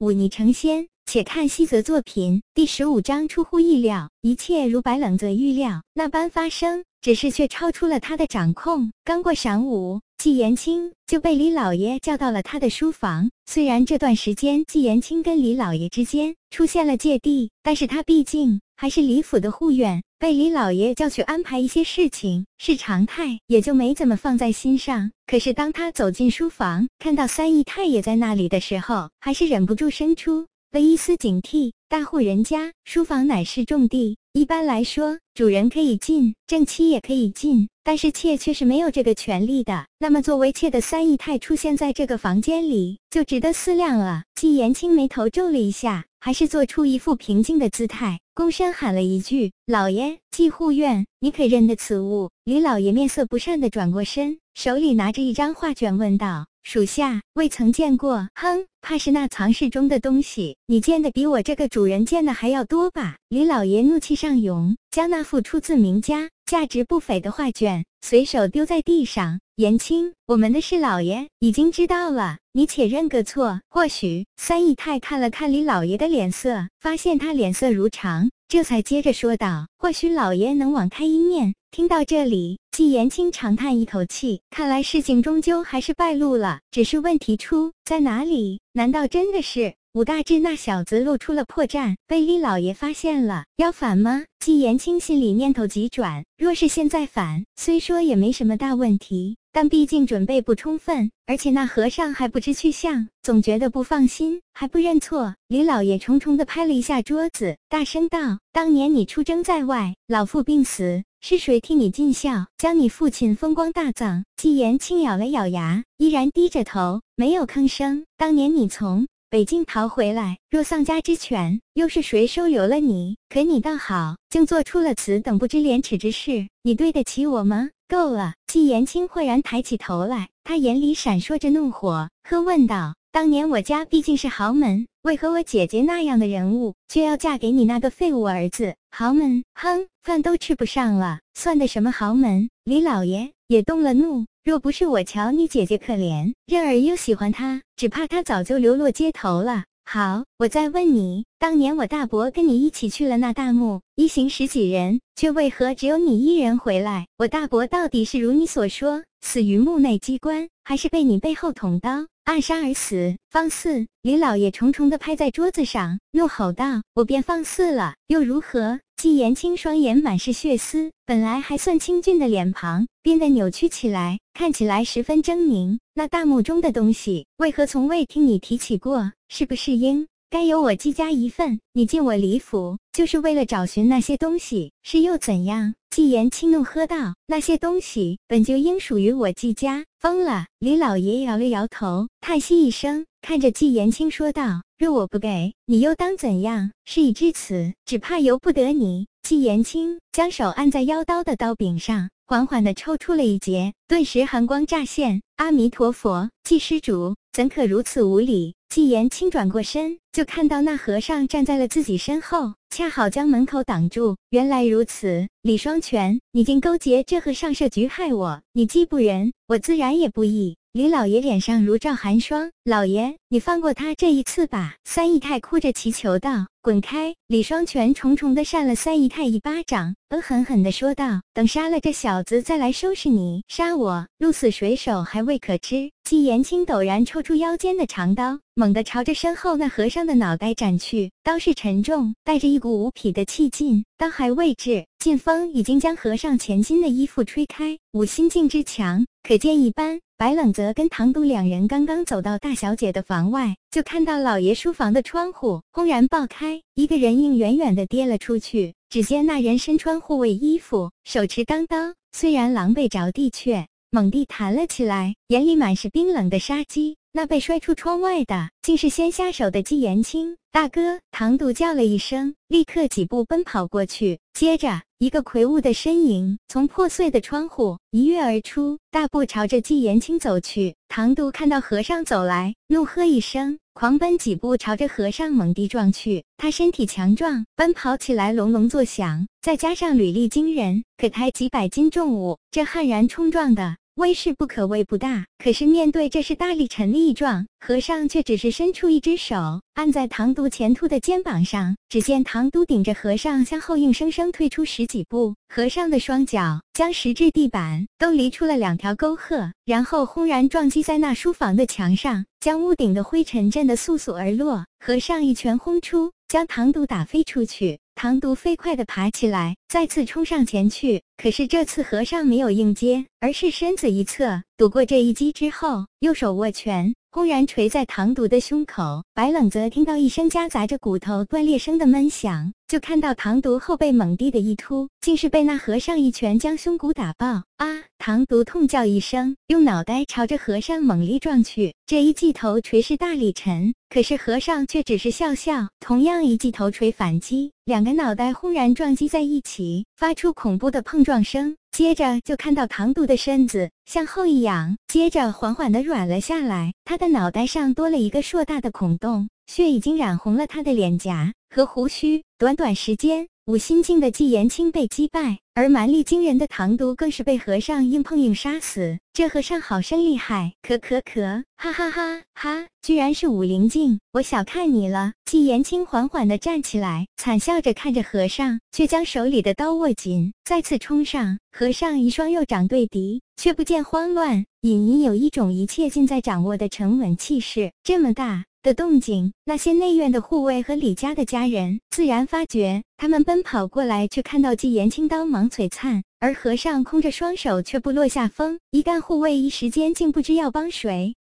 舞霓成仙。且看西泽作品第十五章，出乎意料，一切如白冷泽预料那般发生，只是却超出了他的掌控。刚过晌午，季言青就被李老爷叫到了他的书房。虽然这段时间季言青跟李老爷之间出现了芥蒂，但是他毕竟还是李府的护院，被李老爷叫去安排一些事情是常态，也就没怎么放在心上。可是当他走进书房，看到三姨太也在那里的时候，还是忍不住生出。了一丝警惕，大户人家书房乃是重地，一般来说，主人可以进，正妻也可以进，但是妾却是没有这个权利的。那么，作为妾的三姨太出现在这个房间里，就值得思量了。季延青眉头皱了一下，还是做出一副平静的姿态，躬身喊了一句：“老爷，季护院，你可认得此物？”李老爷面色不善的转过身，手里拿着一张画卷，问道。属下未曾见过，哼，怕是那藏室中的东西，你见的比我这个主人见的还要多吧？李老爷怒气上涌，将那幅出自名家、价值不菲的画卷随手丢在地上。言青，我们的事老爷已经知道了，你且认个错。或许三姨太看了看李老爷的脸色，发现他脸色如常，这才接着说道：“或许老爷能网开一面。”听到这里，季延青长叹一口气，看来事情终究还是败露了。只是问题出在哪里？难道真的是武大志那小子露出了破绽，被李老爷发现了，要反吗？季延青心里念头急转，若是现在反，虽说也没什么大问题。但毕竟准备不充分，而且那和尚还不知去向，总觉得不放心，还不认错。李老爷重重的拍了一下桌子，大声道：“当年你出征在外，老父病死，是谁替你尽孝，将你父亲风光大葬？”季言轻咬了咬牙，依然低着头，没有吭声。当年你从北京逃回来，若丧家之犬，又是谁收留了你？可你倒好，竟做出了此等不知廉耻之事，你对得起我吗？够了！季延青豁然抬起头来，他眼里闪烁着怒火，喝问道：“当年我家毕竟是豪门，为何我姐姐那样的人物却要嫁给你那个废物儿子？豪门？哼，饭都吃不上了，算的什么豪门？”李老爷也动了怒：“若不是我瞧你姐姐可怜，任儿又喜欢她，只怕她早就流落街头了。”好，我再问你，当年我大伯跟你一起去了那大墓，一行十几人，却为何只有你一人回来？我大伯到底是如你所说死于墓内机关，还是被你背后捅刀暗杀而死？放肆！李老爷重重的拍在桌子上，怒吼道：“我便放肆了，又如何？”季延青双眼满是血丝，本来还算清俊的脸庞变得扭曲起来，看起来十分狰狞。那大墓中的东西，为何从未听你提起过？是不是应该有我季家一份？你进我李府，就是为了找寻那些东西，是又怎样？季言轻怒喝道：“那些东西本就应属于我季家。”疯了！李老爷摇了摇头，叹息一声，看着季言青说道。若我不给你，又当怎样？事已至此，只怕由不得你。季延青将手按在腰刀的刀柄上，缓缓地抽出了一截，顿时寒光乍现。阿弥陀佛，季施主怎可如此无礼？季延青转过身，就看到那和尚站在了自己身后，恰好将门口挡住。原来如此，李双全，你竟勾结这和尚设局害我，你既不仁，我自然也不义。李老爷脸上如照寒霜，老爷，你放过他这一次吧。三姨太哭着祈求道：“滚开！”李双全重重的扇了三姨太一巴掌，恶狠狠的说道：“等杀了这小子，再来收拾你。杀我，鹿死谁手还未可知。”季延青陡然抽出腰间的长刀，猛地朝着身后那和尚的脑袋斩去，刀势沉重，带着一股无匹的气劲。刀还未至，劲风已经将和尚前襟的衣服吹开。五心境之强，可见一斑。白冷泽跟唐都两人刚刚走到大小姐的房外，就看到老爷书房的窗户轰然爆开，一个人影远远的跌了出去。只见那人身穿护卫衣服，手持钢刀，虽然狼狈着地，却猛地弹了起来，眼里满是冰冷的杀机。那被摔出窗外的，竟是先下手的季延青大哥。唐笃叫了一声，立刻几步奔跑过去。接着，一个魁梧的身影从破碎的窗户一跃而出，大步朝着季延青走去。唐笃看到和尚走来，怒喝一声，狂奔几步朝着和尚猛地撞去。他身体强壮，奔跑起来隆隆作响，再加上履历惊人，可抬几百斤重物，这悍然冲撞的。威势不可谓不大。可是面对这是大力臣力壮，和尚却只是伸出一只手按在唐都前凸的肩膀上。只见唐都顶着和尚向后硬生生退出十几步，和尚的双脚将石质地板都离出了两条沟壑，然后轰然撞击在那书房的墙上，将屋顶的灰尘震得簌簌而落。和尚一拳轰出，将唐都打飞出去。唐毒飞快地爬起来，再次冲上前去。可是这次和尚没有应接，而是身子一侧，躲过这一击之后，右手握拳，轰然垂在唐毒的胸口。白冷则听到一声夹杂着骨头断裂声的闷响，就看到唐独后背猛地的一突，竟是被那和尚一拳将胸骨打爆。啊！唐独痛叫一声，用脑袋朝着和尚猛力撞去。这一记头锤是大力沉，可是和尚却只是笑笑，同样一记头锤反击，两个脑袋轰然撞击在一起，发出恐怖的碰撞声。接着就看到唐独的身子向后一仰，接着缓缓地软了下来，他的脑袋上多了一个硕大的孔洞，血已经染红了他的脸颊和胡须。短短时间。五心境的纪言清被击败，而蛮力惊人的唐都更是被和尚硬碰硬杀死。这和尚好生厉害，可可可，哈哈哈哈！居然是武灵境，我小看你了。纪言清缓缓地站起来，惨笑着看着和尚，却将手里的刀握紧，再次冲上。和尚一双右掌对敌，却不见慌乱，隐隐有一种一切尽在掌握的沉稳气势。这么大。的动静，那些内院的护卫和李家的家人自然发觉。他们奔跑过来，却看到纪言青刀芒璀璨，而和尚空着双手却不落下风。一干护卫一时间竟不知要帮谁。